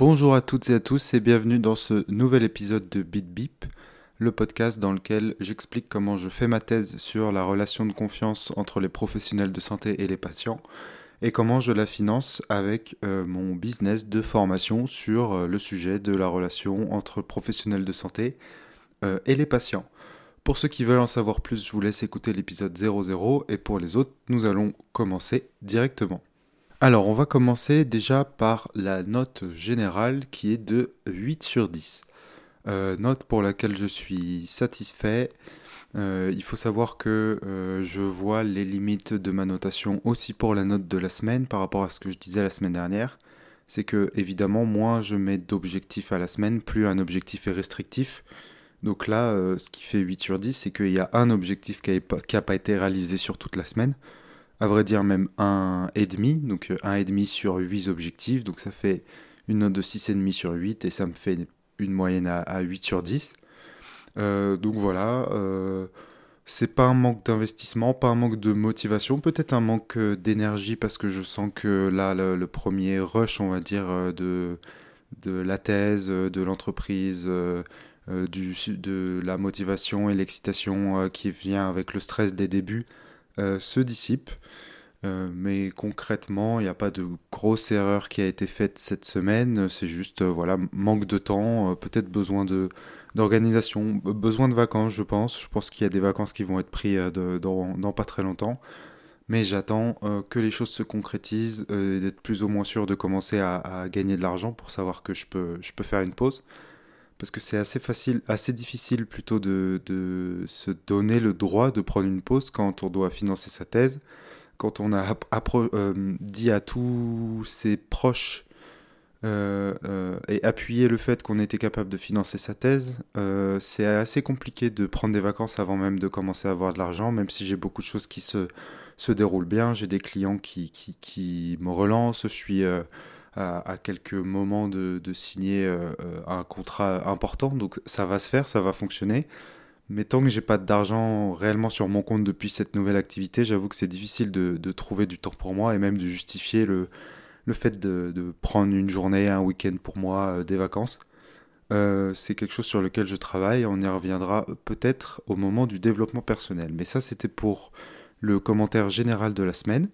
Bonjour à toutes et à tous et bienvenue dans ce nouvel épisode de Beat Beep, le podcast dans lequel j'explique comment je fais ma thèse sur la relation de confiance entre les professionnels de santé et les patients et comment je la finance avec euh, mon business de formation sur euh, le sujet de la relation entre professionnels de santé euh, et les patients. Pour ceux qui veulent en savoir plus, je vous laisse écouter l'épisode 00 et pour les autres, nous allons commencer directement. Alors, on va commencer déjà par la note générale qui est de 8 sur 10. Euh, note pour laquelle je suis satisfait. Euh, il faut savoir que euh, je vois les limites de ma notation aussi pour la note de la semaine par rapport à ce que je disais la semaine dernière. C'est que évidemment, moins je mets d'objectifs à la semaine, plus un objectif est restrictif. Donc là, ce qui fait 8 sur 10, c'est qu'il y a un objectif qui n'a pas été réalisé sur toute la semaine à vrai dire même un et demi, donc euh, un et demi sur 8 objectifs, donc ça fait une note de 6,5 sur 8 et ça me fait une moyenne à, 8 sur 10. Euh, donc voilà, euh, c'est pas un manque d'investissement, pas un manque de motivation, peut-être un manque d'énergie parce que je sens que là, le, premier rush, on va dire, de, la thèse, de l'entreprise, de la motivation et l'excitation qui vient avec le stress des débuts, euh, se dissipe. Euh, mais concrètement, il n'y a pas de grosse erreur qui a été faite cette semaine. C'est juste, euh, voilà, manque de temps, peut-être besoin de d'organisation, besoin de vacances, je pense. Je pense qu'il y a des vacances qui vont être prises dans, pas très longtemps. Mais j'attends que les choses se concrétisent et d'être plus ou moins sûr de commencer à, gagner de l'argent pour savoir que je peux, je peux faire une pause parce que c'est assez facile, assez difficile plutôt de, se donner le droit de prendre une pause quand on doit financer sa thèse, quand on a euh, dit à tous ses proches euh, euh, et appuyé le fait qu'on était capable de financer sa thèse, c'est assez compliqué de prendre des vacances avant même de commencer à avoir de l'argent, même si j'ai beaucoup de choses qui se, se déroulent bien, j'ai des clients qui, qui, qui, me relancent, je suis à, quelques moments de, signer euh, euh, un contrat important. Donc ça va se faire, ça va fonctionner. Mais tant que j'ai pas d'argent réellement sur mon compte depuis cette nouvelle activité, j'avoue que c'est difficile de, trouver du temps pour moi et même de justifier le, le fait de, prendre une journée, un week-end pour moi, euh, des vacances. c'est quelque chose sur lequel je travaille. On y reviendra peut-être au moment du développement personnel. Mais ça, c'était pour le commentaire général de la semaine.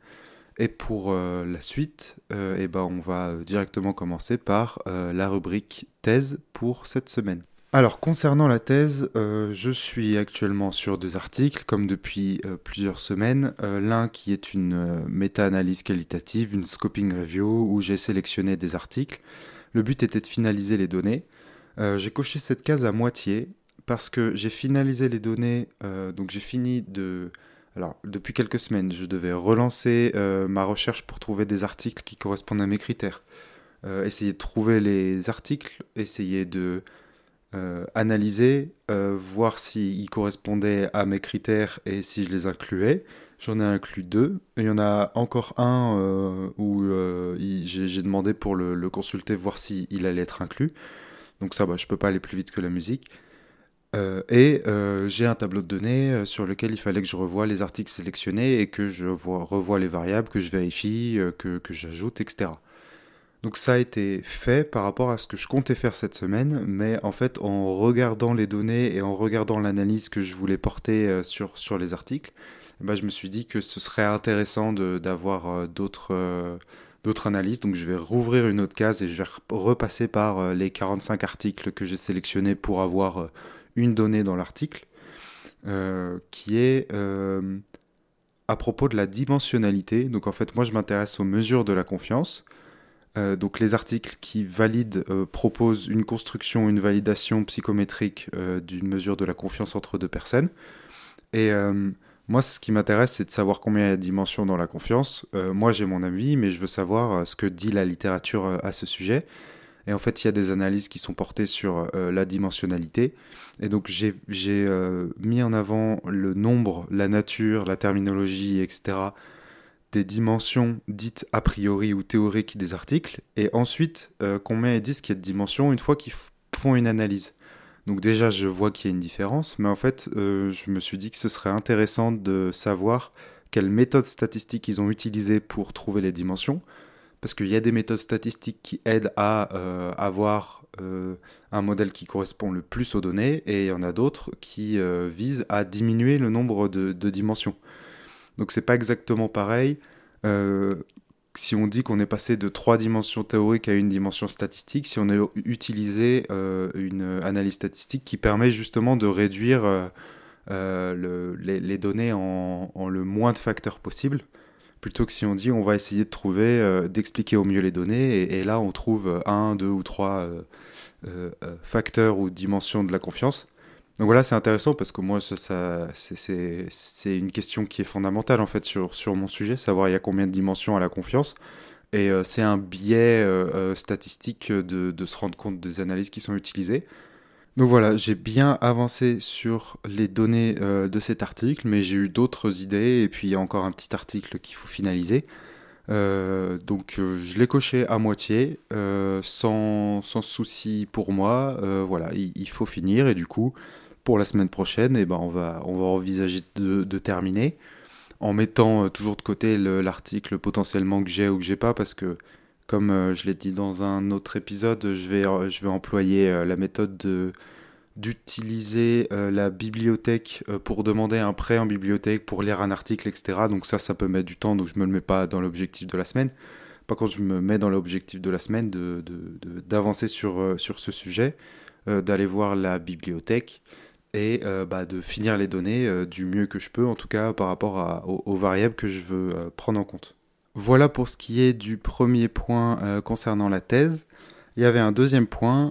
Et pour euh, la suite, euh, eh ben, on va directement commencer par euh, la rubrique thèse pour cette semaine. Alors concernant la thèse, je suis actuellement sur deux articles, comme depuis plusieurs semaines. L'un qui est une méta-analyse qualitative, une scoping review, où j'ai sélectionné des articles. Le but était de finaliser les données. j'ai coché cette case à moitié parce que j'ai finalisé les données, donc j'ai fini de alors, depuis quelques semaines, je devais relancer euh, ma recherche pour trouver des articles qui correspondent à mes critères. Euh, essayer de trouver les articles, essayer de euh, analyser, voir s'ils correspondaient à mes critères et si je les incluais. J'en ai inclus deux. Il y en a encore un où j'ai demandé pour le, consulter, voir s'il allait être inclus. Donc ça, bah, je peux pas aller plus vite que la musique. Euh, et euh, j'ai un tableau de données euh, sur lequel il fallait que je revoie les articles sélectionnés et que je revoie les variables, que je vérifie, que, j'ajoute, etc. Donc ça a été fait par rapport à ce que je comptais faire cette semaine, mais en fait en regardant les données et en regardant l'analyse que je voulais porter sur, sur les articles, eh ben, je me suis dit que ce serait intéressant d'avoir d'autres analyses. Donc je vais rouvrir une autre case et je vais repasser par les 45 articles que j'ai sélectionnés pour avoir une donnée dans l'article euh, qui est euh, à propos de la dimensionnalité. Donc en fait, moi je m'intéresse aux mesures de la confiance. Euh, donc les articles qui valident proposent une construction, une validation psychométrique d'une mesure de la confiance entre deux personnes. Et moi, ce qui m'intéresse, c'est de savoir combien il y a de dimensions dans la confiance. moi, j'ai mon avis, mais je veux savoir ce que dit la littérature à ce sujet. Et en fait, il y a des analyses qui sont portées sur euh, la dimensionnalité. Et donc, j'ai euh, mis en avant le nombre, la nature, la terminologie, etc., des dimensions dites a priori ou théoriques des articles. Et ensuite, euh, combien ils disent qu'il y a de dimensions une fois qu'ils font une analyse. Donc déjà, je vois qu'il y a une différence, mais en fait, je me suis dit que ce serait intéressant de savoir quelle méthode statistique ils ont utilisée pour trouver les dimensions, parce qu'il y a des méthodes statistiques qui aident à avoir un modèle qui correspond le plus aux données, et il y en a d'autres qui visent à diminuer le nombre de, dimensions. Donc c'est pas exactement pareil si on dit qu'on est passé de trois dimensions théoriques à une dimension statistique, si on a utilisé euh, une analyse statistique qui permet justement de réduire euh, euh, les, données en, le moins de facteurs possible, plutôt que si on dit on va essayer de trouver, d'expliquer au mieux les données, et, là on trouve un, deux ou trois facteurs ou dimensions de la confiance. Donc voilà, c'est intéressant parce que moi, c'est une question qui est fondamentale en fait sur, sur mon sujet, savoir il y a combien de dimensions à la confiance. Et euh, c'est un biais euh, euh, statistique de, de, se rendre compte des analyses qui sont utilisées. Donc voilà, j'ai bien avancé sur les données de cet article, mais j'ai eu d'autres idées et puis il y a encore un petit article qu'il faut finaliser. donc je l'ai coché à moitié, sans, sans, souci pour moi. voilà, il, faut finir et du coup, pour la semaine prochaine, eh ben on, va, on va envisager de, terminer en mettant euh, toujours de côté l'article potentiellement que j'ai ou que j'ai pas parce que comme euh, je l'ai dit dans un autre épisode, je vais, euh, je vais employer la méthode de d'utiliser la bibliothèque pour demander un prêt en bibliothèque pour lire un article, etc. Donc ça, ça peut mettre du temps, donc je me le mets pas dans l'objectif de la semaine. Par contre, je me mets dans l'objectif de la semaine d'avancer de, sur, sur ce sujet, d'aller voir la bibliothèque et euh, bah, de finir les données euh, du mieux que je peux, en tout cas par rapport aux, variables que je veux euh, prendre en compte. Voilà pour ce qui est du premier point concernant la thèse. Il y avait un deuxième point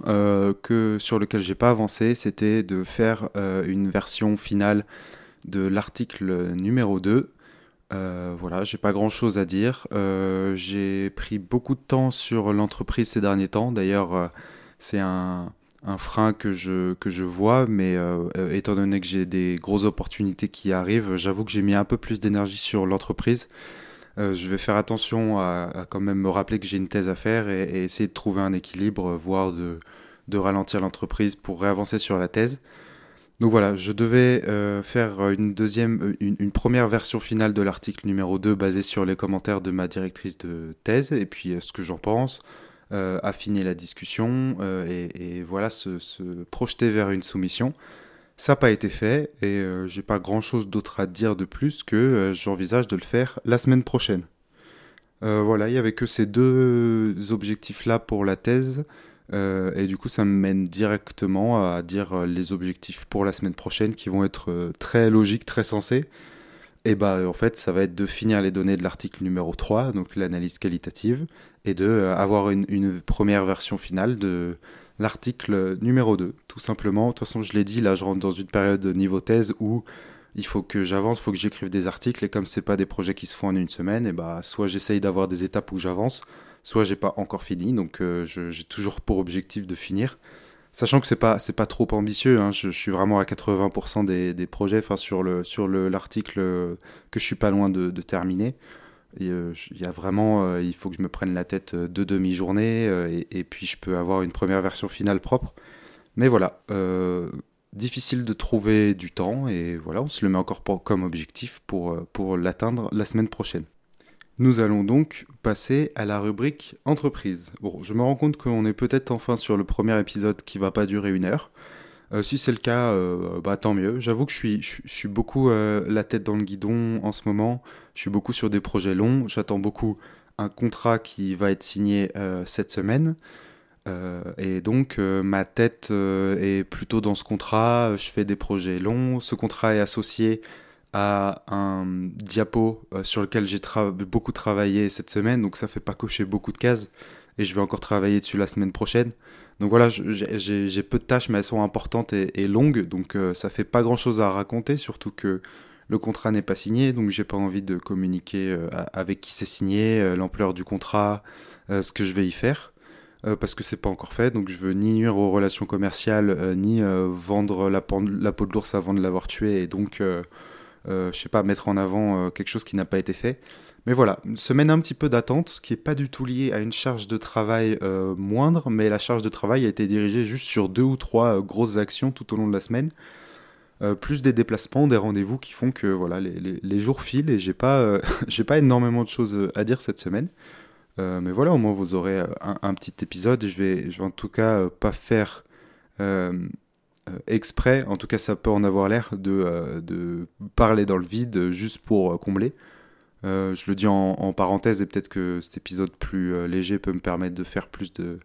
que, sur lequel j'ai pas avancé, c'était de faire une version finale de l'article numéro 2. voilà, j'ai pas grand chose à dire. j'ai pris beaucoup de temps sur l'entreprise ces derniers temps. D'ailleurs, c'est un, frein que je, vois, mais euh, euh, étant donné que j'ai des grosses opportunités qui arrivent, j'avoue que j'ai mis un peu plus d'énergie sur l'entreprise. Euh, je vais faire attention à, quand même me rappeler que j'ai une thèse à faire et, essayer de trouver un équilibre, voire de, ralentir l'entreprise pour réavancer sur la thèse. Donc voilà, je devais faire une deuxième, une, une, première version finale de l'article numéro 2 basée sur les commentaires de ma directrice de thèse et puis ce que j'en pense, euh, affiner la discussion euh, et, voilà, se, projeter vers une soumission. Ça n'a pas été fait et euh, j'ai pas grand chose d'autre à dire de plus que j'envisage de le faire la semaine prochaine. voilà, il n'y avait que ces deux objectifs-là pour la thèse. et du coup, ça me mène directement à dire les objectifs pour la semaine prochaine qui vont être très logiques, très sensés. Et bah, en fait, ça va être de finir les données de l'article numéro 3, donc l'analyse qualitative, et de euh, avoir une, première version finale de l'article numéro 2, tout simplement. De toute façon, je l'ai dit, là, je rentre dans une période de niveau thèse où il faut que j'avance, il faut que j'écrive des articles, et comme c'est pas des projets qui se font en une semaine, et bah, soit j'essaye d'avoir des étapes où j'avance, soit j'ai pas encore fini, donc euh, j'ai toujours pour objectif de finir. Sachant que c'est pas c'est pas trop ambitieux, hein. je, suis vraiment à 80% des, des, projets, sur l'article que je suis pas loin de, terminer. Euh, il y a vraiment, euh, il faut que je me prenne la tête euh, deux demi-journées et, puis je peux avoir une première version finale propre. Mais voilà, difficile de trouver du temps et voilà, on se le met encore comme objectif pour, pour l'atteindre la semaine prochaine. Nous allons donc passer à la rubrique entreprise. Bon, je me rends compte qu'on est peut-être enfin sur le premier épisode qui va pas durer une heure. Euh, si c'est le cas, euh, bah, tant mieux. J'avoue que je suis, je, suis beaucoup euh, la tête dans le guidon en ce moment. Je suis beaucoup sur des projets longs. J'attends beaucoup un contrat qui va être signé cette semaine. et donc ma tête est plutôt dans ce contrat. Je fais des projets longs. Ce contrat est associé à un diapo sur lequel j'ai beaucoup travaillé cette semaine, donc ça fait pas cocher beaucoup de cases, et je vais encore travailler dessus la semaine prochaine. Donc voilà, j'ai peu de tâches, mais elles sont importantes et, longues, donc euh, ça fait pas grand chose à raconter, surtout que le contrat n'est pas signé, donc j'ai pas envie de communiquer euh, avec qui c'est signé, l'ampleur du contrat, ce que je vais y faire. parce que c'est pas encore fait, donc je veux ni nuire aux relations commerciales, ni vendre la, la, peau de l'ours avant de l'avoir tué, et donc euh, je sais pas, mettre en avant euh, quelque chose qui n'a pas été fait. Mais voilà, une semaine un petit peu d'attente, qui n'est pas du tout liée à une charge de travail euh, moindre, mais la charge de travail a été dirigée juste sur deux ou trois grosses actions tout au long de la semaine. plus des déplacements, des rendez-vous qui font que voilà, les, jours filent et j'ai pas, pas énormément de choses à dire cette semaine. mais voilà, au moins vous aurez un, petit épisode. Je vais, je vais en tout cas pas faire exprès, en tout cas ça peut en avoir l'air, de, de, parler dans le vide juste pour combler. Je le dis en, parenthèse et peut-être que cet épisode plus léger peut me permettre de faire plus de,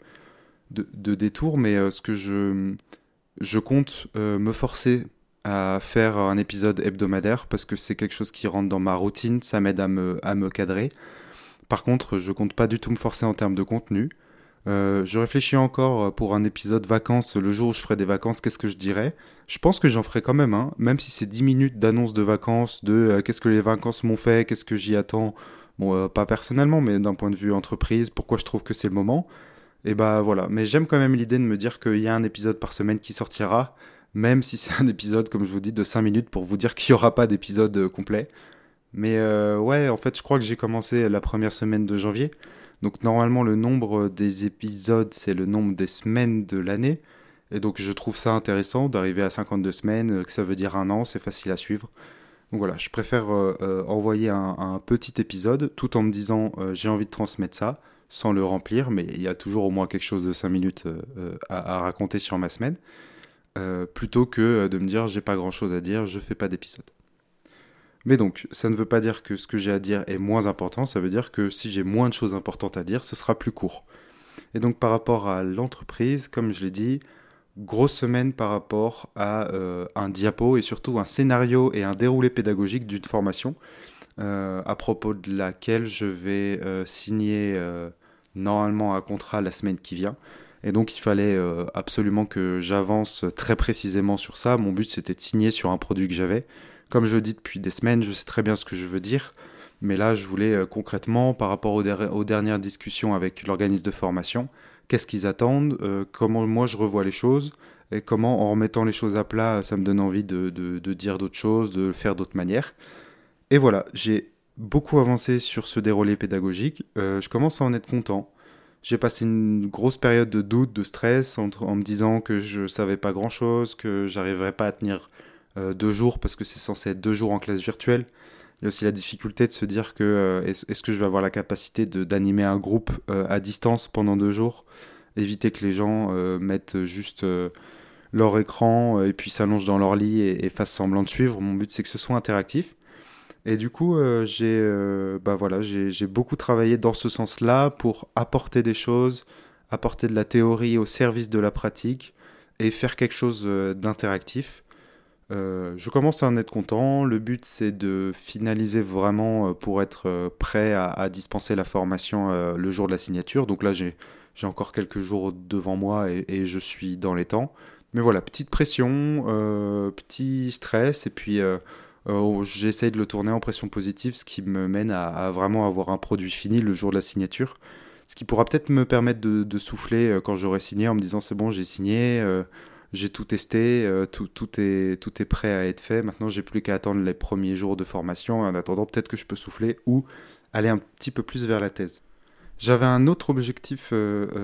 détours, mais ce que je, compte me forcer à faire un épisode hebdomadaire parce que c'est quelque chose qui rentre dans ma routine, ça m'aide à me, cadrer. Par contre, je compte pas du tout me forcer en termes de contenu. Euh, je réfléchis encore pour un épisode vacances, le jour où je ferai des vacances, qu'est-ce que je dirais? Je pense que j'en ferai quand même un, même si c'est 10 minutes d'annonce de vacances, de euh, qu'est-ce que les vacances m'ont fait, qu'est-ce que j'y attends. Bon, euh, pas personnellement, mais d'un point de vue entreprise, pourquoi je trouve que c'est le moment. Et bah voilà, mais j'aime quand même l'idée de me dire qu'il y a un épisode par semaine qui sortira même si c'est un épisode, comme je vous dis, de 5 minutes pour vous dire qu'il n'y aura pas d'épisode euh, complet. Mais euh, ouais, en fait, je crois que j'ai commencé la première semaine de janvier. Donc normalement, le nombre des épisodes, c'est le nombre des semaines de l'année. Et donc je trouve ça intéressant d'arriver à 52 semaines, euh, que ça veut dire un an, c'est facile à suivre. Donc voilà, je préfère envoyer un, petit épisode tout en me disant j'ai envie de transmettre ça, sans le remplir, mais il y a toujours au moins quelque chose de 5 minutes à, à raconter sur ma semaine. Euh, plutôt que euh, de me dire j'ai pas grand chose à dire, je fais pas d'épisode. Mais donc, ça ne veut pas dire que ce que j'ai à dire est moins important, ça veut dire que si j'ai moins de choses importantes à dire, ce sera plus court. Et donc par rapport à l'entreprise, comme je l'ai dit, grosse semaine par rapport à euh, un diapo et surtout un scénario et un déroulé pédagogique d'une formation à propos de laquelle je vais signer normalement un contrat la semaine qui vient. Et donc il fallait euh, absolument que j'avance très précisément sur ça. Mon but c'était de signer sur un produit que j'avais. Comme je dis depuis des semaines, je sais très bien ce que je veux dire. Mais là, je voulais euh, concrètement, par rapport aux, dernières discussions avec l'organisme de formation, qu'est-ce qu'ils attendent, euh, comment moi je revois les choses, et comment en remettant les choses à plat, ça me donne envie de, dire d'autres choses, de le faire d'autres manières. Et voilà, j'ai beaucoup avancé sur ce déroulé pédagogique. je commence à en être content. J'ai passé une grosse période de doute, de stress, en, me disant que je savais pas grand chose, que j'arriverais pas à tenir euh, deux jours parce que c'est censé être deux jours en classe virtuelle. Il y a aussi la difficulté de se dire que euh, est-ce que je vais avoir la capacité d'animer un groupe euh, à distance pendant deux jours, éviter que les gens mettent juste leur écran et puis s'allongent dans leur lit et, fassent semblant de suivre. Mon but c'est que ce soit interactif. Et du coup, euh, j'ai euh, bah voilà, j'ai beaucoup travaillé dans ce sens-là pour apporter des choses, apporter de la théorie au service de la pratique et faire quelque chose euh, je commence à en être content. Le but, c'est de finaliser vraiment pour être prêt à, dispenser la formation le jour de la signature. Donc là, j'ai encore quelques jours devant moi et, je suis dans les temps. Mais voilà, petite pression, petit stress et puis euh, j'essaye de le tourner en pression positive, ce qui me mène à, vraiment avoir un produit fini le jour de la signature. Ce qui pourra peut-être me permettre de, souffler euh, quand j'aurai signé en me disant c'est bon, j'ai signé, euh, j'ai tout testé, tout, tout, est, prêt à être fait. Maintenant, j'ai plus qu'à attendre les premiers jours de formation. En attendant, peut-être que je peux souffler ou aller un petit peu plus vers la thèse. J'avais un autre objectif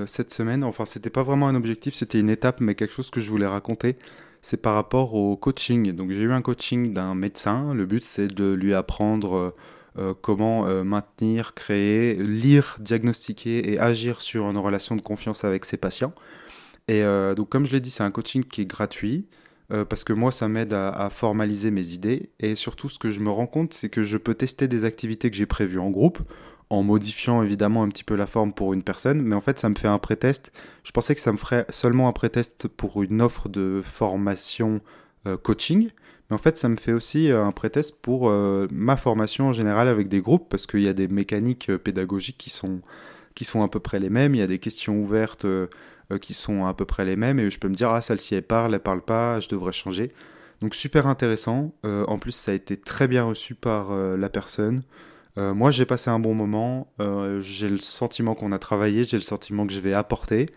cette semaine, enfin c'était pas vraiment un objectif, c'était une étape, mais quelque chose que je voulais raconter c'est par rapport au coaching. Donc j'ai eu un coaching d'un médecin. Le but c'est de lui apprendre euh, euh, comment euh, maintenir, créer, lire, diagnostiquer et agir sur une relation de confiance avec ses patients. Et donc comme je l'ai dit, c'est un coaching qui est gratuit. parce que moi, ça m'aide à, formaliser mes idées. Et surtout, ce que je me rends compte, c'est que je peux tester des activités que j'ai prévues en groupe en modifiant évidemment un petit peu la forme pour une personne, mais en fait ça me fait un pré-test. Je pensais que ça me ferait seulement un pré-test pour une offre de formation euh, coaching, mais en fait ça me fait aussi euh, un pré-test pour euh, ma formation en général avec des groupes, parce qu'il y a des mécaniques pédagogiques qui sont, qui sont à peu près les mêmes, il y a des questions ouvertes qui sont à peu près les mêmes, et je peux me dire, ah celle-ci elle parle, elle parle pas, je devrais changer. Donc super intéressant, en plus ça a été très bien reçu par la personne. Euh, moi, j'ai passé un bon moment. Euh, j'ai le sentiment qu'on a travaillé. J'ai le sentiment que je vais apporter.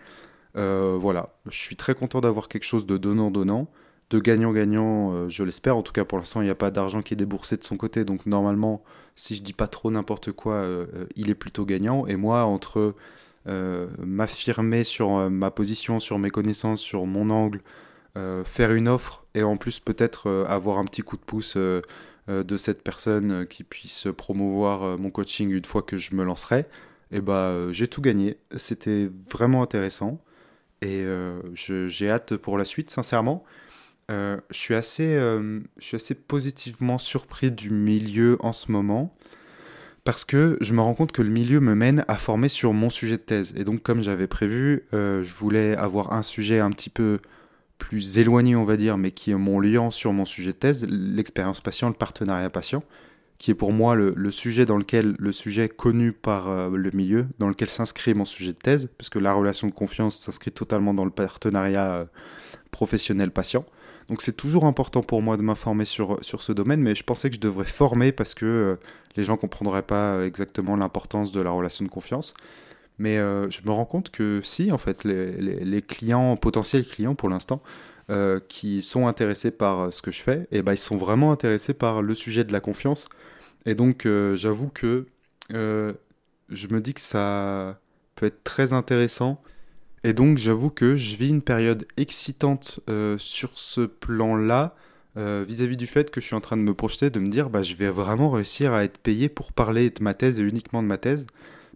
Euh, voilà. Je suis très content d'avoir quelque chose de donnant-donnant. De gagnant-gagnant, je l'espère. En tout cas, pour l'instant, il n'y a pas d'argent qui est déboursé de son côté. Donc, normalement, si je dis pas trop n'importe quoi, il est plutôt gagnant. Et moi, entre m'affirmer sur ma position, sur mes connaissances, sur mon angle, faire une offre et en plus peut-être avoir un petit coup de pouce euh, de cette personne qui puisse promouvoir euh, mon coaching une fois que je me lancerai, et bah j'ai tout gagné. C'était vraiment intéressant et j'ai hâte pour la suite, sincèrement. je, suis assez, je suis assez positivement surpris du milieu en ce moment parce que je me rends compte que le milieu me mène à former sur mon sujet de thèse. Et donc, comme j'avais prévu, euh, je voulais avoir un sujet un petit peu plus éloigné, on va dire, mais qui est mon lien sur mon sujet de thèse, l'expérience patient, le partenariat patient, qui est pour moi le, sujet dans lequel, le sujet connu par euh, le milieu, dans lequel s'inscrit mon sujet de thèse, parce que la relation de confiance s'inscrit totalement dans le partenariat euh, professionnel-patient. Donc c'est toujours important pour moi de m'informer sur, sur ce domaine, mais je pensais que je devrais former parce que euh, les gens ne comprendraient pas exactement l'importance de la relation de confiance. Mais euh, je me rends compte que si, en fait, les, clients, potentiels clients pour l'instant, euh, qui sont intéressés par ce que je fais, et eh ben, ils sont vraiment intéressés par le sujet de la confiance. Et donc j'avoue que je me dis que ça peut être très intéressant et donc j'avoue que je vis une période excitante euh, sur ce plan-là, euh, vis-à-vis du fait que je suis en train de me projeter, de me dire bah, je vais vraiment réussir à être payé pour parler de ma thèse et uniquement de ma thèse.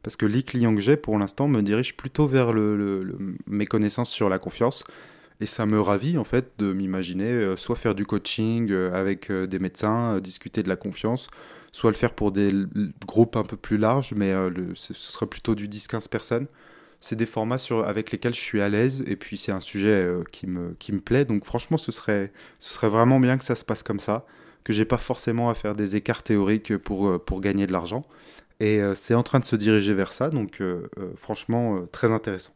Parce que les clients que j'ai pour l'instant me dirigent plutôt vers mes connaissances sur la confiance. Et ça me ravit en fait de m'imaginer euh, soit faire du coaching avec des médecins, discuter de la confiance, soit le faire pour des groupes un peu plus larges, mais ce serait plutôt du 10-15 personnes c'est des formats sur, avec lesquels je suis à l'aise et puis c'est un sujet euh, qui, me, qui me plaît. Donc franchement, ce serait, ce serait vraiment bien que ça se passe comme ça, que j'ai pas forcément à faire des écarts théoriques pour, euh, pour gagner de l'argent. Et euh, c'est en train de se diriger vers ça, donc franchement, très intéressant.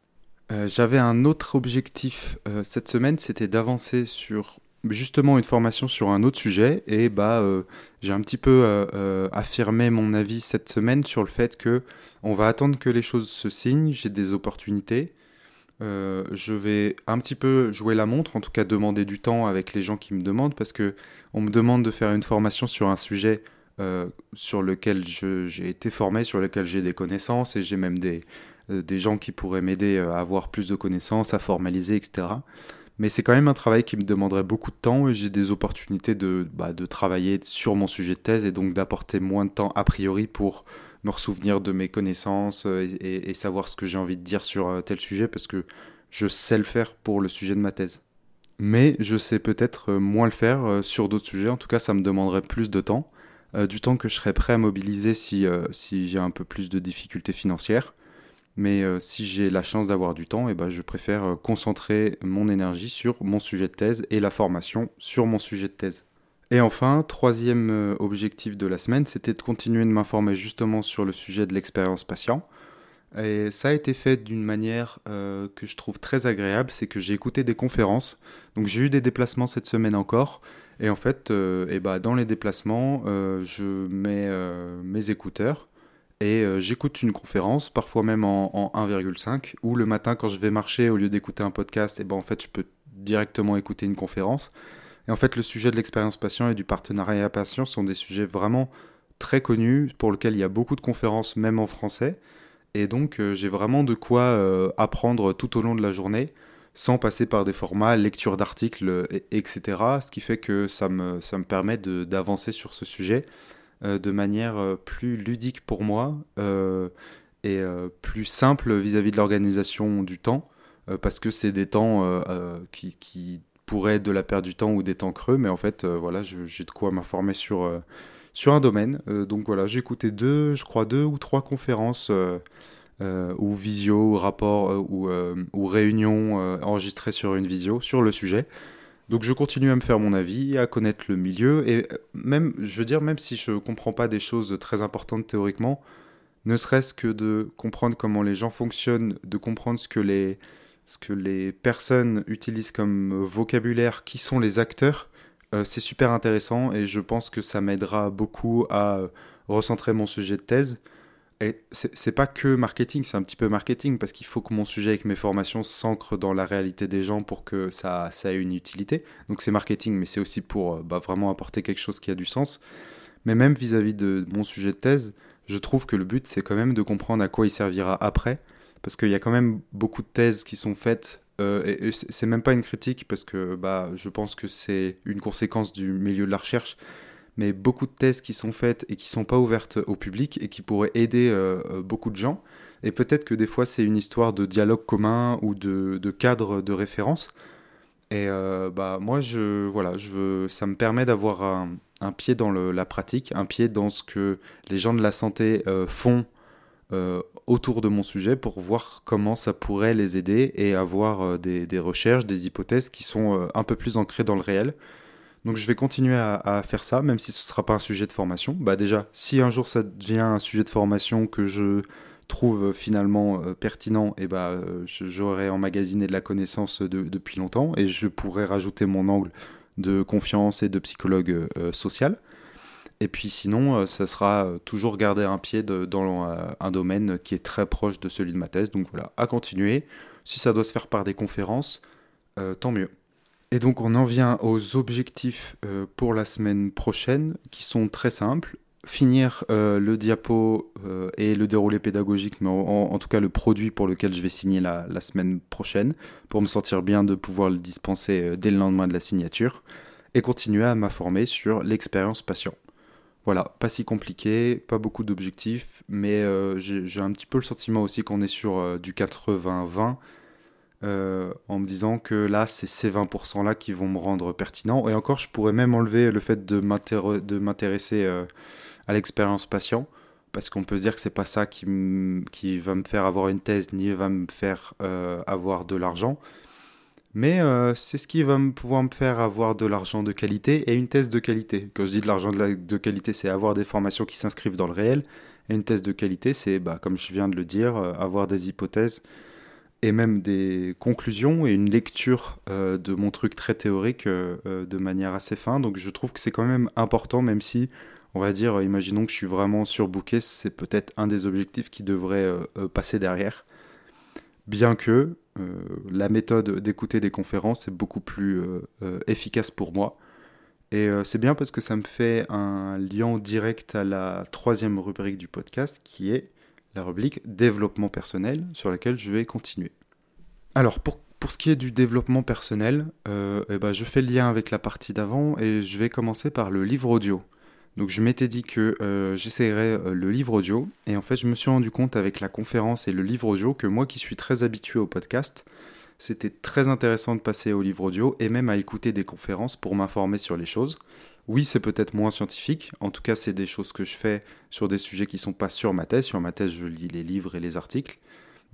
J'avais un autre objectif cette semaine, c'était d'avancer sur justement une formation sur un autre sujet et bah euh, j'ai un petit peu euh, euh, affirmé mon avis cette semaine sur le fait que on va attendre que les choses se signent, j'ai des opportunités. je vais un petit peu jouer la montre, en tout cas demander du temps avec les gens qui me demandent parce que on me demande de faire une formation sur un sujet sur lequel j'ai été formé, sur lequel j'ai des connaissances et j'ai même des, des gens qui pourraient m'aider à avoir plus de connaissances, à formaliser, etc. Mais c'est quand même un travail qui me demanderait beaucoup de temps et j'ai des opportunités de, bah, de travailler sur mon sujet de thèse et donc d'apporter moins de temps a priori pour me ressouvenir de mes connaissances euh, et, savoir ce que j'ai envie de dire sur euh, tel sujet parce que je sais le faire pour le sujet de ma thèse. Mais je sais peut-être euh, moins le faire sur d'autres sujets, en tout cas ça me demanderait plus de temps, du temps que je serais prêt à mobiliser si j'ai un peu plus de difficultés financières. Mais euh, si j'ai la chance d'avoir du temps, eh ben, je préfère euh, concentrer mon énergie sur mon sujet de thèse et la formation sur mon sujet de thèse. Et enfin, troisième euh, objectif de la semaine, c'était de continuer de m'informer justement sur le sujet de l'expérience patient. Et ça a été fait d'une manière que je trouve très agréable, c'est que j'ai écouté des conférences. Donc j'ai eu des déplacements cette semaine encore. Et en fait, et eh ben, dans les déplacements, je mets mes écouteurs et euh, j'écoute une conférence, parfois même en, 1,5, ou le matin quand je vais marcher, au lieu d'écouter un podcast, et eh ben en fait je peux directement écouter une conférence. Et en fait le sujet de l'expérience patient et du partenariat patient sont des sujets vraiment très connus, pour lesquels il y a beaucoup de conférences, même en français. Et donc euh, j'ai vraiment de quoi euh, apprendre tout au long de la journée, sans passer par des formats, lecture d'articles, etc. Ce qui fait que ça me, ça me permet d'avancer sur ce sujet de manière euh, plus ludique pour moi euh, et plus simple vis-à-vis de l'organisation du temps, parce que c'est des temps qui, pourraient être de la perte du temps ou des temps creux, mais en fait, voilà, j'ai de quoi m'informer sur, sur un domaine. donc voilà, j'ai écouté deux, je crois, deux ou trois conférences. ou visio, ou rapport, ou, ou réunion enregistrée sur une visio sur le sujet. Donc je continue à me faire mon avis, à connaître le milieu, et même, je veux dire, même si je ne comprends pas des choses très importantes théoriquement, ne serait-ce que de comprendre comment les gens fonctionnent, de comprendre ce que les, personnes utilisent comme vocabulaire, qui sont les acteurs, euh, c'est super intéressant et je pense que ça m'aidera beaucoup à recentrer mon sujet de thèse. Et c'est pas que marketing, c'est un petit peu marketing parce qu'il faut que mon sujet avec mes formations s'ancre dans la réalité des gens pour que ça, ait une utilité. Donc c'est marketing, mais c'est aussi pour euh, bah, vraiment apporter quelque chose qui a du sens. Mais même vis-à-vis de mon sujet de thèse, je trouve que le but c'est quand même de comprendre à quoi il servira après. Parce qu'il y a quand même beaucoup de thèses qui sont faites, euh, et, c'est même pas une critique parce que bah, je pense que c'est une conséquence du milieu de la recherche mais beaucoup de thèses qui sont faites et qui sont pas ouvertes au public et qui pourraient aider euh, euh, beaucoup de gens. Et peut-être que des fois, c'est une histoire de dialogue commun ou de, cadre de référence. Et euh, bah, moi, je, voilà, je veux, ça me permet d'avoir un, pied dans la pratique, un pied dans ce que les gens de la santé font autour de mon sujet pour voir comment ça pourrait les aider et avoir des, des, recherches, des hypothèses qui sont un peu plus ancrées dans le réel. Donc je vais continuer à, faire ça, même si ce ne sera pas un sujet de formation. Bah déjà, si un jour ça devient un sujet de formation que je trouve finalement euh, pertinent, eh bah, euh, j'aurais emmagasiné de la connaissance de, depuis longtemps et je pourrais rajouter mon angle de confiance et de psychologue euh, social. Et puis sinon, ça sera toujours garder un pied dans un domaine qui est très proche de celui de ma thèse. Donc voilà, à continuer. Si ça doit se faire par des conférences, euh, tant mieux. Et donc on en vient aux objectifs euh, pour la semaine prochaine, qui sont très simples. Finir euh, le diapo et le déroulé pédagogique, mais en, tout cas le produit pour lequel je vais signer la, la, semaine prochaine, pour me sentir bien de pouvoir le dispenser dès le lendemain de la signature, et continuer à m'informer sur l'expérience patient. Voilà, pas si compliqué, pas beaucoup d'objectifs, mais euh, j'ai un petit peu le sentiment aussi qu'on est sur euh, du 80-20, euh, en me disant que là, c'est ces 20% là qui vont me rendre pertinent. Et encore, je pourrais même enlever le fait de m'intéresser euh, à l'expérience patient, parce qu'on peut se dire que c'est pas ça qui, qui, va me faire avoir une thèse, ni va me faire euh, avoir de l'argent. Mais c'est ce qui va me pouvoir me faire avoir de l'argent de qualité et une thèse de qualité. Quand je dis de l'argent de, de, qualité, c'est avoir des formations qui s'inscrivent dans le réel. Et une thèse de qualité, c'est, bah, comme je viens de le dire, avoir des hypothèses et même des conclusions et une lecture euh, de mon truc très théorique euh, de manière assez fin. Donc je trouve que c'est quand même important, même si, on va dire, imaginons que je suis vraiment surbooké, c'est peut-être un des objectifs qui devrait euh, passer derrière. Bien que euh, la méthode d'écouter des conférences est beaucoup plus euh, euh, efficace pour moi. Et c'est bien parce que ça me fait un lien direct à la troisième rubrique du podcast qui est la rubrique développement personnel sur laquelle je vais continuer. Alors pour, ce qui est du développement personnel, euh, eh ben, je fais le lien avec la partie d'avant et je vais commencer par le livre audio. Donc je m'étais dit que euh, j'essayerais euh, le livre audio et en fait je me suis rendu compte avec la conférence et le livre audio que moi qui suis très habitué au podcast, c'était très intéressant de passer au livre audio et même à écouter des conférences pour m'informer sur les choses. Oui, c'est peut-être moins scientifique, en tout cas c'est des choses que je fais sur des sujets qui sont pas sur ma thèse. Sur ma thèse je lis les livres et les articles.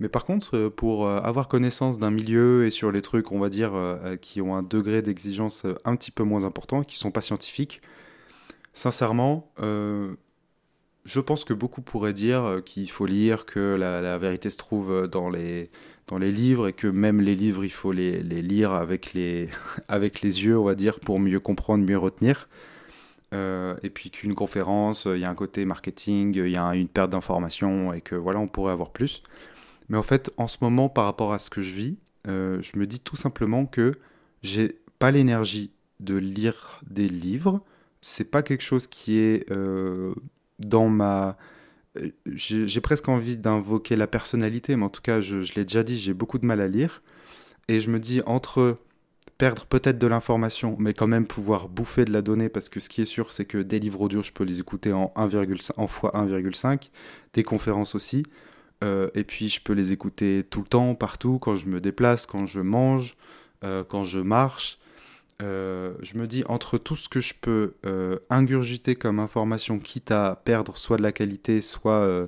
Mais par contre, euh, pour avoir connaissance d'un milieu et sur les trucs, on va dire, qui ont un degré d'exigence un petit peu moins important, qui sont pas scientifiques, Sincèrement, euh, je pense que beaucoup pourraient dire euh, qu'il faut lire, que la, vérité se trouve dans les, dans les livres et que même les livres, il faut les, lire avec les, avec les yeux, on va dire, pour mieux comprendre, mieux retenir. Euh, et puis qu'une conférence, il y a un côté marketing, il y a une perte d'informations et que voilà, on pourrait avoir plus. Mais en fait, en ce moment, par rapport à ce que je vis, euh, je me dis tout simplement que j'ai pas l'énergie de lire des livres c'est pas quelque chose qui est euh, dans ma. Euh, j'ai presque envie d'invoquer la personnalité, mais en tout cas, je, l'ai déjà dit, j'ai beaucoup de mal à lire. Et je me dis, entre perdre peut-être de l'information, mais quand même pouvoir bouffer de la donnée, parce que ce qui est sûr, c'est que des livres audio, je peux les écouter en, 1,5, en fois 1,5, des conférences aussi, euh, et puis je peux les écouter tout le temps, partout, quand je me déplace, quand je mange, euh, quand je marche. Euh, je me dis entre tout ce que je peux euh, ingurgiter comme information, quitte à perdre soit de la qualité, soit, euh,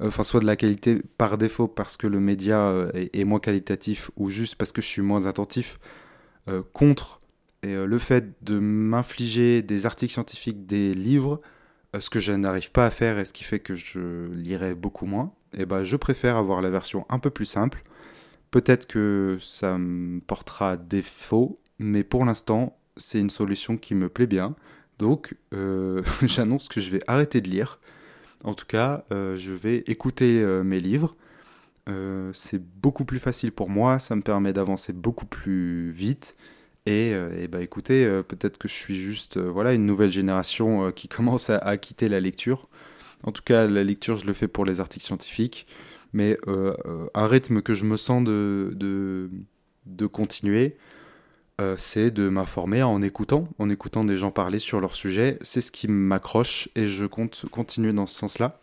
enfin, soit de la qualité par défaut parce que le média est, moins qualitatif ou juste parce que je suis moins attentif, contre le fait de m'infliger des articles scientifiques, des livres, ce que je n'arrive pas à faire et ce qui fait que je lirai beaucoup moins, et eh ben, je préfère avoir la version un peu plus simple. Peut-être que ça me portera défaut, mais pour l'instant, c'est une solution qui me plaît bien. Donc, euh, j'annonce que je vais arrêter de lire. En tout cas, euh, je vais écouter euh, mes livres. C'est beaucoup plus facile pour moi, ça me permet d'avancer beaucoup plus vite. Et, et bah écoutez, peut-être que je suis juste voilà une nouvelle génération qui commence à, à, quitter la lecture. En tout cas, la lecture, je le fais pour les articles scientifiques, mais un rythme que je me sens de, de, de continuer euh, c'est de m'informer en écoutant, en écoutant des gens parler sur leur sujet. C'est ce qui m'accroche et je compte continuer dans ce sens-là.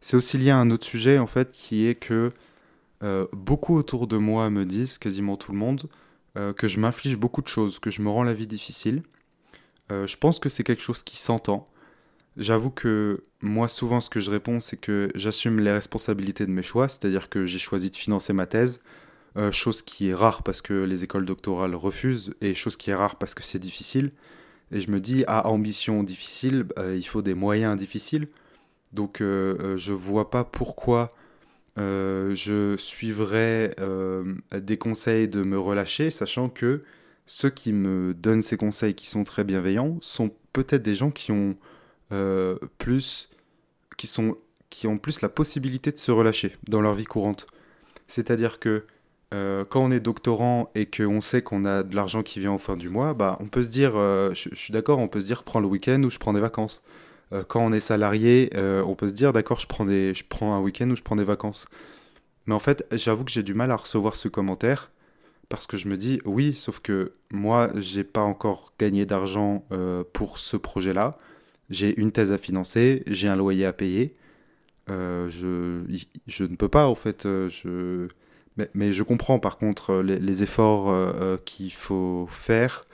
c'est aussi lié à un autre sujet en fait qui est que euh, beaucoup autour de moi me disent, quasiment tout le monde, euh, que je m'inflige beaucoup de choses, que je me rends la vie difficile. Je pense que c'est quelque chose qui s'entend. J'avoue que moi souvent ce que je réponds c'est que j'assume les responsabilités de mes choix, c'est-à-dire que j'ai choisi de financer ma thèse, chose qui est rare parce que les écoles doctorales refusent et chose qui est rare parce que c'est difficile. Et je me dis à ambition difficile, il faut des moyens difficiles. Donc je vois pas pourquoi euh, je suivrai euh, des conseils de me relâcher, sachant que ceux qui me donnent ces conseils qui sont très bienveillants sont peut-être des gens qui ont euh, plus qui sont qui ont plus la possibilité de se relâcher dans leur vie courante. C'est-à-dire que quand on est doctorant et qu'on sait qu'on a de l'argent qui vient au fin du mois, bah on peut se dire, je, je suis d'accord, on peut se dire prends le week-end ou je prends des vacances. Euh, quand on est salarié, euh, on peut se dire d'accord, je prends un week-end ou je prends des vacances. Mais en fait, j'avoue que j'ai du mal à recevoir ce commentaire parce que je me dis oui, sauf que moi, j'ai pas encore gagné d'argent euh, pour ce projet-là. J'ai une thèse à financer, j'ai un loyer à payer. je, je ne peux pas en fait. je... Mais, je comprends par contre les, les efforts qu'il faut faire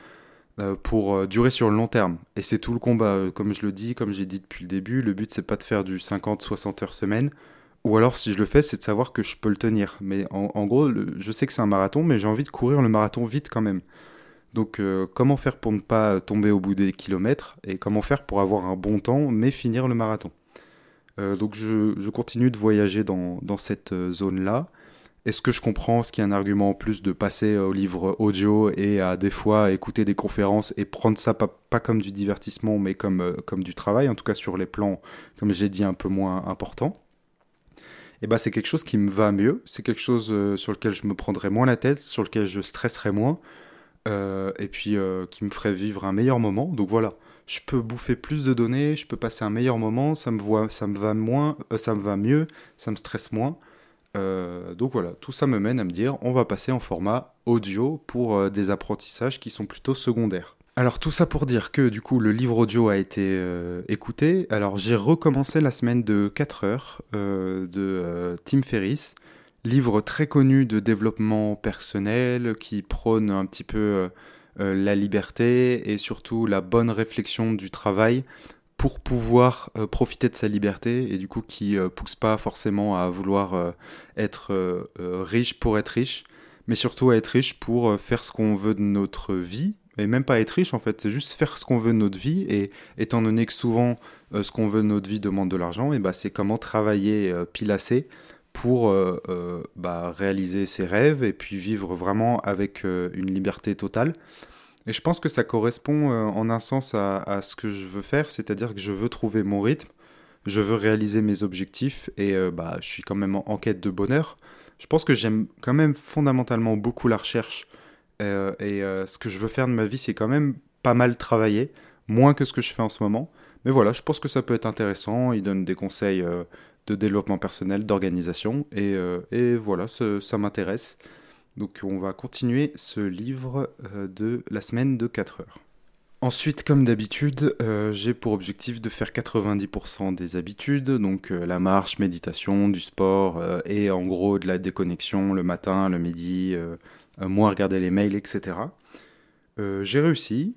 euh, pour euh, durer sur le long terme. Et c'est tout le combat, euh, comme je le dis, comme j'ai dit depuis le début, le but c'est pas de faire du 50-60 heures semaine, ou alors si je le fais, c'est de savoir que je peux le tenir. Mais en, gros, je sais que c'est un marathon, mais j'ai envie de courir le marathon vite quand même. Donc comment faire pour ne pas tomber au bout des kilomètres, et comment faire pour avoir un bon temps, mais finir le marathon? donc je, continue de voyager dans cette zone-là. Est-ce que je comprends ce qui est un argument en plus de passer au livre audio et à des fois écouter des conférences et prendre ça pas, comme du divertissement mais comme, euh, comme du travail, en tout cas sur les plans, comme j'ai dit, un peu moins importants eh ben, c'est quelque chose qui me va mieux, c'est quelque chose euh, sur lequel je me prendrai moins la tête, sur lequel je stresserai moins, euh, et puis qui me ferait vivre un meilleur moment. Donc voilà, je peux bouffer plus de données, je peux passer un meilleur moment, ça me, voit, ça me va moins, ça me va mieux, ça me stresse moins. Euh, donc voilà, tout ça me mène à me dire on va passer en format audio pour euh, des apprentissages qui sont plutôt secondaires. Alors tout ça pour dire que du coup le livre audio a été euh, écouté. Alors j'ai recommencé la semaine de 4 heures de Tim Ferriss, livre très connu de développement personnel qui prône un petit peu la liberté et surtout la bonne réflexion du travail pour pouvoir euh, profiter de sa liberté et du coup qui euh, pousse pas forcément à vouloir euh, être riche pour être riche, mais surtout à être riche pour faire ce qu'on veut de notre vie. Et même pas être riche en fait, c'est juste faire ce qu'on veut de notre vie. Et étant donné que souvent ce qu'on veut de notre vie demande de l'argent, et bah, c'est comment travailler pile assez pour bah, réaliser ses rêves et puis vivre vraiment avec une liberté totale. Et je pense que ça correspond euh, en un sens à, ce que je veux faire, c'est-à-dire que je veux trouver mon rythme, je veux réaliser mes objectifs et euh, bah, je suis quand même en, quête de bonheur. Je pense que j'aime quand même fondamentalement beaucoup la recherche euh, et ce que je veux faire de ma vie, c'est quand même pas mal travailler, moins que ce que je fais en ce moment. Mais voilà, je pense que ça peut être intéressant. Il donne des conseils de développement personnel, d'organisation et, et, voilà, ça m'intéresse. Donc on va continuer ce livre euh, de la semaine de 4 heures. Ensuite, comme d'habitude, euh, j'ai pour objectif de faire 90% des habitudes, donc euh, la marche, méditation, du sport et en gros de la déconnexion le matin, le midi, moins regarder les mails, etc. j'ai réussi,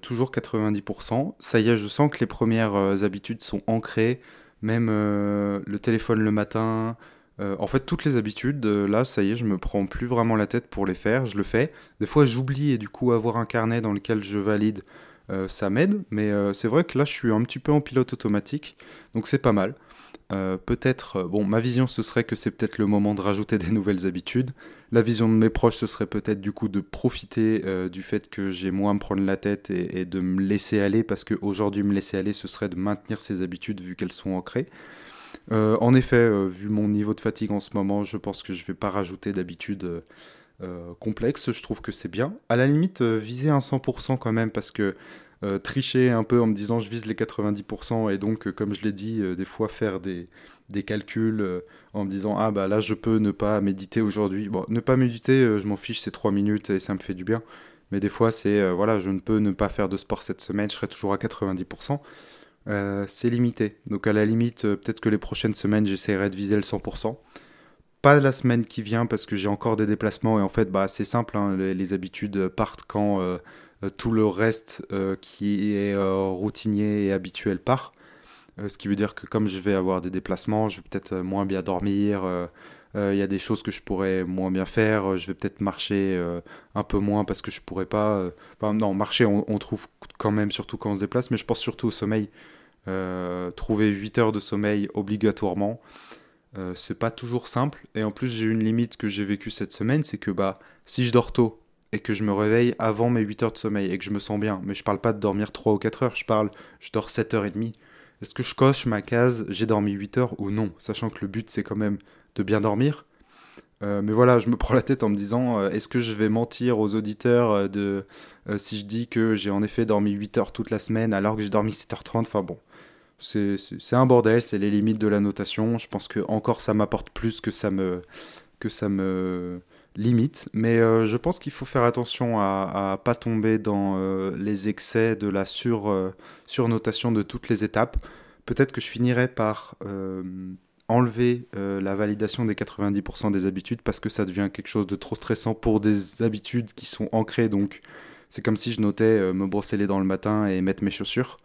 toujours 90%. Ça y est, je sens que les premières habitudes sont ancrées, même le téléphone le matin, euh, en fait, toutes les habitudes, euh, là, ça y est, je me prends plus vraiment la tête pour les faire, je le fais. Des fois, j'oublie et du coup, avoir un carnet dans lequel je valide, euh, ça m'aide. Mais c'est vrai que là, je suis un petit peu en pilote automatique, donc c'est pas mal. peut-être, bon, ma vision, ce serait que c'est peut-être le moment de rajouter des nouvelles habitudes. La vision de mes proches, ce serait peut-être du coup de profiter du fait que j'ai moins à me prendre la tête et, et de me laisser aller, parce qu'aujourd'hui, me laisser aller, ce serait de maintenir ces habitudes vu qu'elles sont ancrées. Euh, en effet, euh, vu mon niveau de fatigue en ce moment, je pense que je ne vais pas rajouter d'habitude euh, complexe. Je trouve que c'est bien. À la limite, viser un 100% quand même, parce que tricher un peu en me disant je vise les 90% et donc, comme je l'ai dit, des fois faire des, des calculs en me disant ah bah là je peux ne pas méditer aujourd'hui. Bon, ne pas méditer, je m'en fiche, c'est 3 minutes et ça me fait du bien. Mais des fois, c'est voilà, je ne peux ne pas faire de sport cette semaine, je serai toujours à 90%. C'est limité. Donc à la limite, peut-être que les prochaines semaines, j'essaierai de viser le 100%. Pas la semaine qui vient parce que j'ai encore des déplacements et en fait, bah, c'est simple, hein, les, habitudes partent quand tout le reste qui est routinier et habituel part. ce qui veut dire que comme je vais avoir des déplacements, je vais peut-être moins bien dormir, il y a des choses que je pourrais moins bien faire. Je vais peut-être marcher un peu moins parce que je pourrais pas. Enfin, non, marcher, on, trouve quand même, surtout quand on se déplace, mais je pense surtout au sommeil. trouver 8 heures de sommeil obligatoirement, c'est pas toujours simple. Et en plus, j'ai une limite que j'ai vécue cette semaine c'est que bah, si je dors tôt et que je me réveille avant mes 8 heures de sommeil et que je me sens bien, mais je parle pas de dormir 3 ou 4 heures, je parle, je dors 7 heures et demie. Est-ce que je coche ma case j'ai dormi 8 heures ou non? Sachant que le but c'est quand même de bien dormir. Euh, mais voilà, je me prends la tête en me disant, euh, est-ce que je vais mentir aux auditeurs euh, de, si je dis que j'ai en effet dormi 8 heures toute la semaine alors que j'ai dormi 7h30 Enfin bon, c'est un bordel, c'est les limites de la notation. Je pense que encore ça m'apporte plus que ça me, que ça me limite. Mais je pense qu'il faut faire attention à pas tomber dans les excès de la sur, surnotation de toutes les étapes. Peut-être que je finirai par enlever euh, la validation des 90% des habitudes parce que ça devient quelque chose de trop stressant pour des habitudes qui sont ancrées. Donc, c'est comme si je notais euh, me brosser les dents le matin et mettre mes chaussures.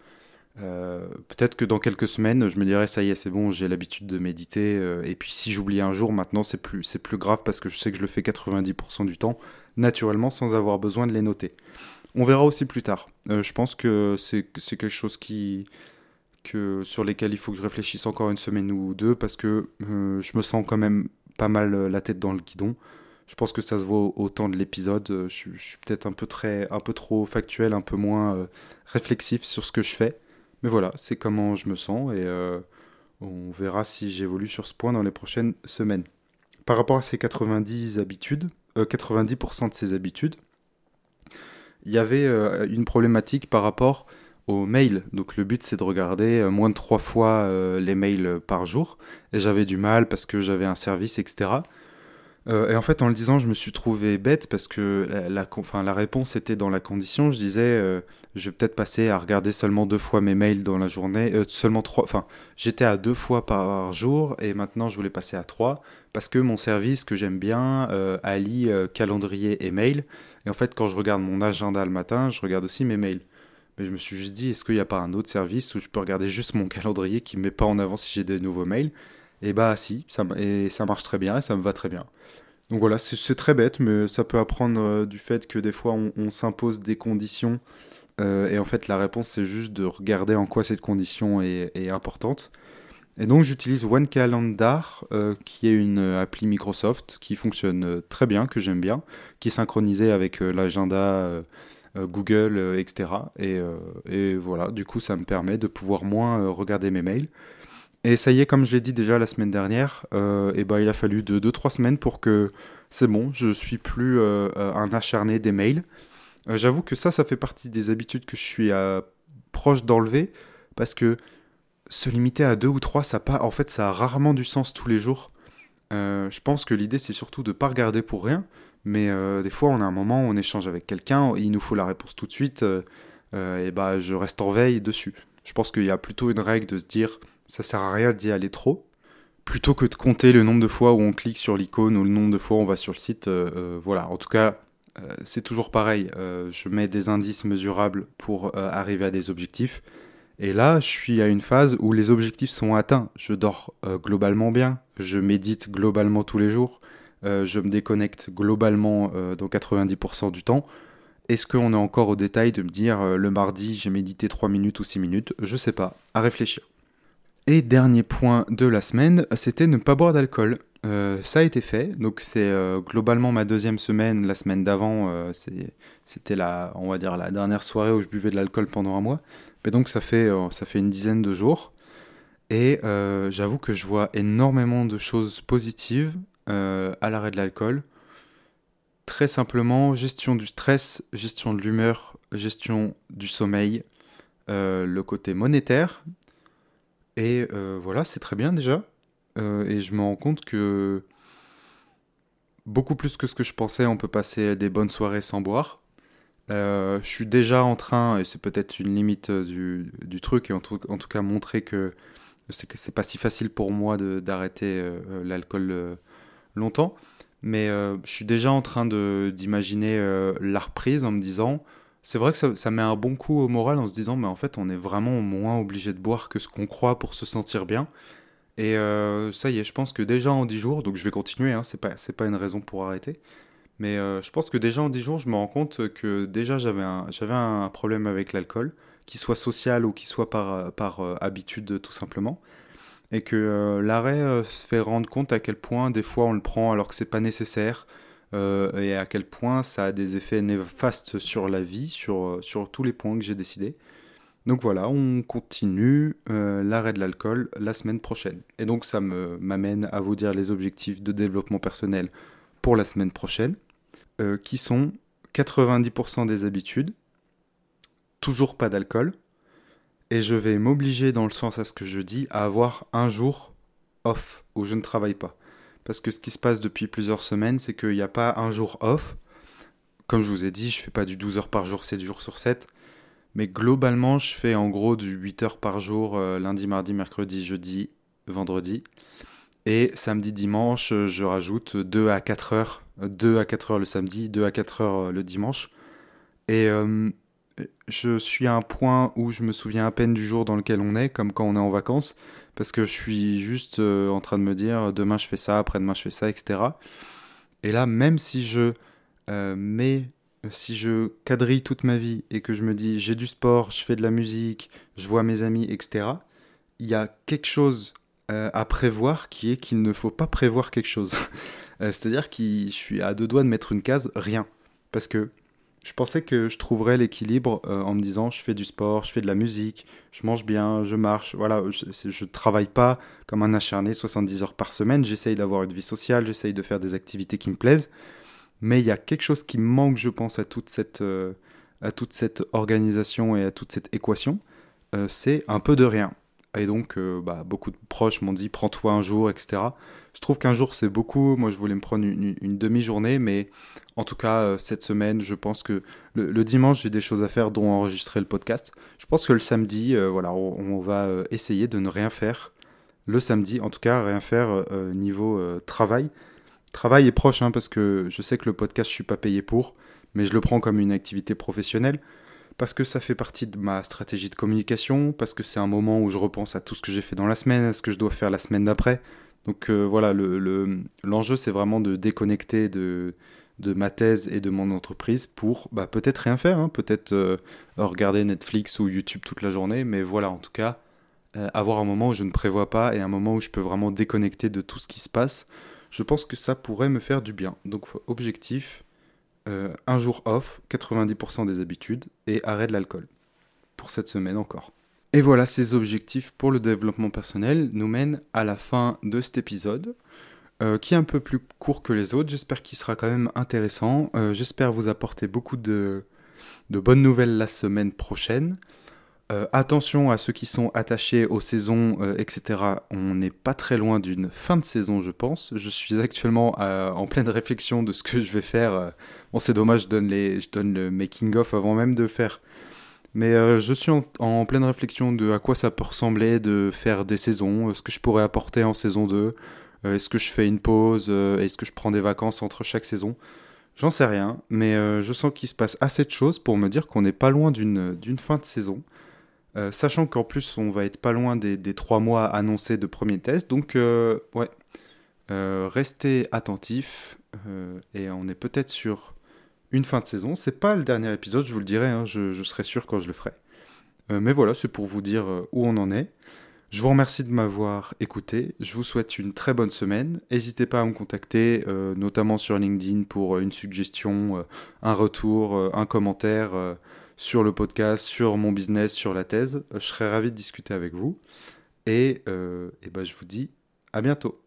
Euh, peut-être que dans quelques semaines, je me dirais ça y est, c'est bon, j'ai l'habitude de méditer. et puis si j'oublie un jour, maintenant c'est plus, c'est plus grave parce que je sais que je le fais 90% du temps naturellement sans avoir besoin de les noter. On verra aussi plus tard. je pense que c'est, c'est quelque chose qui, sur lesquels il faut que je réfléchisse encore une semaine ou deux parce que euh, je me sens quand même pas mal euh, la tête dans le guidon. Je pense que ça se voit au, temps de l'épisode. Euh, je, suis peut-être un peu un peu trop factuel, un peu moins réflexif sur ce que je fais. Mais voilà, c'est comment je me sens et on verra si j'évolue sur ce point dans les prochaines semaines. Par rapport à ces 90 habitudes, 90% de ces habitudes, il y avait une problématique par rapport aux mails. Donc le but c'est de regarder euh, moins de trois fois euh, les mails par jour. Et j'avais du mal parce que j'avais un service, etc. Euh, et en fait en le disant je me suis trouvé bête parce que la, la réponse était dans la condition. Je disais je vais peut-être passer à regarder seulement deux fois mes mails dans la journée. seulement trois. Enfin j'étais à deux fois par jour et maintenant je voulais passer à trois parce que mon service que j'aime bien allie calendrier et mail. Et en fait quand je regarde mon agenda le matin je regarde aussi mes mails. Mais je me suis juste dit, est-ce qu'il n'y a pas un autre service où je peux regarder juste mon calendrier qui ne met pas en avant si j'ai des nouveaux mails? Et bah si, ça, et ça marche très bien et ça me va très bien. Donc voilà, c'est très bête, mais ça peut apprendre euh, du fait que des fois on, s'impose des conditions euh, et en fait la réponse c'est juste de regarder en quoi cette condition est, importante. Et donc j'utilise OneCalendar, euh, qui est une appli Microsoft qui fonctionne très bien, que j'aime bien, qui est synchronisée avec l'agenda euh, Google, euh, etc. Euh, et, voilà, du coup, ça me permet de pouvoir moins regarder mes mails. Et ça y est, comme je l'ai dit déjà la semaine dernière, et ben, il a fallu de 2-3 semaines pour que c'est bon, je suis plus un acharné des mails. J'avoue que ça, ça fait partie des habitudes que je suis proche d'enlever, parce que se limiter à 2 ou 3, ça, pas, en fait, ça a rarement du sens tous les jours. je pense que l'idée, c'est surtout de ne pas regarder pour rien, mais euh, des fois, on a un moment où on échange avec quelqu'un, il nous faut la réponse tout de suite, euh, euh, et bah je reste en veille dessus. Je pense qu'il y a plutôt une règle de se dire ça sert à rien d'y aller trop, plutôt que de compter le nombre de fois où on clique sur l'icône ou le nombre de fois où on va sur le site. voilà, en tout cas, c'est toujours pareil. je mets des indices mesurables pour arriver à des objectifs. Et là, je suis à une phase où les objectifs sont atteints. Je dors globalement bien, je médite globalement tous les jours, je me déconnecte globalement euh, dans 90% du temps. Est-ce qu'on est encore au détail de me dire euh, le mardi j'ai médité 3 minutes ou 6 minutes? Je sais pas, à réfléchir. Et dernier point de la semaine, c'était ne pas boire d'alcool. ça a été fait, donc c'est globalement ma deuxième semaine. La semaine d'avant, c'était la, on va dire la dernière soirée où je buvais de l'alcool pendant un mois. Mais donc ça fait, ça fait une dizaine de jours. Et j'avoue que je vois énormément de choses positives euh, à l'arrêt de l'alcool. Très simplement, gestion du stress, gestion de l'humeur, gestion du sommeil, euh, le côté monétaire. Et euh, voilà, c'est très bien déjà. et je me rends compte que beaucoup plus que ce que je pensais, on peut passer des bonnes soirées sans boire. je suis déjà en train, et c'est peut-être une limite du, du truc, et en tout, en tout, cas montrer que c'est que pas si facile pour moi d'arrêter l'alcool longtemps. Mais je suis déjà en train d'imaginer la reprise en me disant, c'est vrai que ça, met un bon coup au moral en se disant, mais en fait, on est vraiment moins obligé de boire que ce qu'on croit pour se sentir bien. Et euh, ça y est, je pense que déjà en 10 jours, donc je vais continuer, hein, c'est pas, pas une raison pour arrêter. Mais euh, je pense que déjà en 10 jours, je me rends compte que déjà j'avais un, un problème avec l'alcool, qu'il soit social ou qu'il soit par, par euh, habitude tout simplement. Et que l'arrêt se fait rendre compte à quel point des fois on le prend alors que c'est pas nécessaire, euh, et à quel point ça a des effets néfastes sur la vie, sur, sur tous les points que j'ai décidé. Donc voilà, on continue euh, l'arrêt de l'alcool la semaine prochaine. Et donc ça m'amène à vous dire les objectifs de développement personnel pour la semaine prochaine, euh, qui sont 90% des habitudes, toujours pas d'alcool, et je vais m'obliger dans le sens à ce que je dis à avoir un jour off où je ne travaille pas. Parce que ce qui se passe depuis plusieurs semaines, c'est qu'il n'y a pas un jour off. Comme je vous ai dit, je fais pas du 12 heures par jour, 7 jours sur 7. Mais globalement, je fais en gros du 8 heures par jour, euh, lundi, mardi, mercredi, jeudi, vendredi. Et samedi, dimanche, je rajoute 2 à 4 heures. 2 à 4 heures le samedi, 2 à 4 heures euh, le dimanche. Et euh, je suis à un point où je me souviens à peine du jour dans lequel on est, comme quand on est en vacances parce que je suis juste euh, en train de me dire demain je fais ça, après-demain je fais ça, etc. Et là, même si je euh, mets, si je quadrille toute ma vie et que je me dis j'ai du sport, je fais de la musique, je vois mes amis, etc., il y a quelque chose euh, à prévoir qui est qu'il ne faut pas prévoir quelque chose. C'est-à-dire que je suis à deux doigts de mettre une case, rien. Parce que je pensais que je trouverais l'équilibre euh, en me disant je fais du sport, je fais de la musique, je mange bien, je marche. Voilà, je ne travaille pas comme un acharné 70 heures par semaine. J'essaye d'avoir une vie sociale, j'essaye de faire des activités qui me plaisent. Mais il y a quelque chose qui manque, je pense, à toute cette, euh, à organisation et à toute cette équation. Euh, c'est un peu de rien. Et donc, bah, beaucoup de proches m'ont dit prends-toi un jour, etc. Je trouve qu'un jour c'est beaucoup. Moi, je voulais me prendre une, demi-journée, mais en tout cas, euh, cette semaine, je pense que le, dimanche, j'ai des choses à faire, dont enregistrer le podcast. Je pense que le samedi, euh, voilà, on, va euh, essayer de ne rien faire le samedi, en tout cas, rien faire niveau travail. Travail est proche, hein, parce que je sais que le podcast, je suis pas payé pour, mais je le prends comme une activité professionnelle parce que ça fait partie de ma stratégie de communication, parce que c'est un moment où je repense à tout ce que j'ai fait dans la semaine, à ce que je dois faire la semaine d'après. Donc euh, voilà, l'enjeu le, c'est vraiment de déconnecter de, de ma thèse et de mon entreprise pour bah, peut-être rien faire, hein, peut-être euh, regarder Netflix ou YouTube toute la journée, mais voilà, en tout cas, euh, avoir un moment où je ne prévois pas et un moment où je peux vraiment déconnecter de tout ce qui se passe, je pense que ça pourrait me faire du bien. Donc objectif, un jour off, 90% des habitudes et arrêt de l'alcool. Pour cette semaine encore. Et voilà, ces objectifs pour le développement personnel nous mènent à la fin de cet épisode, euh, qui est un peu plus court que les autres. J'espère qu'il sera quand même intéressant. Euh, j'espère vous apporter beaucoup de, bonnes nouvelles la semaine prochaine. Euh, attention à ceux qui sont attachés aux saisons, etc. On n'est pas très loin d'une fin de saison, je pense. Je suis actuellement en pleine réflexion de ce que je vais faire. Bon, c'est dommage, je donne, le making-of avant même de faire mais euh, je suis en, pleine réflexion de à quoi ça peut ressembler de faire des saisons, euh, ce que je pourrais apporter en saison 2, euh, est-ce que je fais une pause, est-ce que je prends des vacances entre chaque saison? J'en sais rien, mais je sens qu'il se passe assez de choses pour me dire qu'on n'est pas loin d'une fin de saison. Sachant qu'en plus on va être pas loin des, trois mois annoncés de premier test, donc ouais, restez attentifs et on est peut-être sur une fin de saison. C'est pas le dernier épisode, je vous le dirai, hein, je, serai sûr quand je le ferai. Euh, mais voilà, c'est pour vous dire euh, où on en est. Je vous remercie de m'avoir écouté. Je vous souhaite une très bonne semaine. N'hésitez pas à me contacter, euh, notamment sur LinkedIn, pour une suggestion, un retour, un commentaire sur le podcast, sur mon business, sur la thèse. Je serai ravi de discuter avec vous. Et, et ben, je vous dis à bientôt.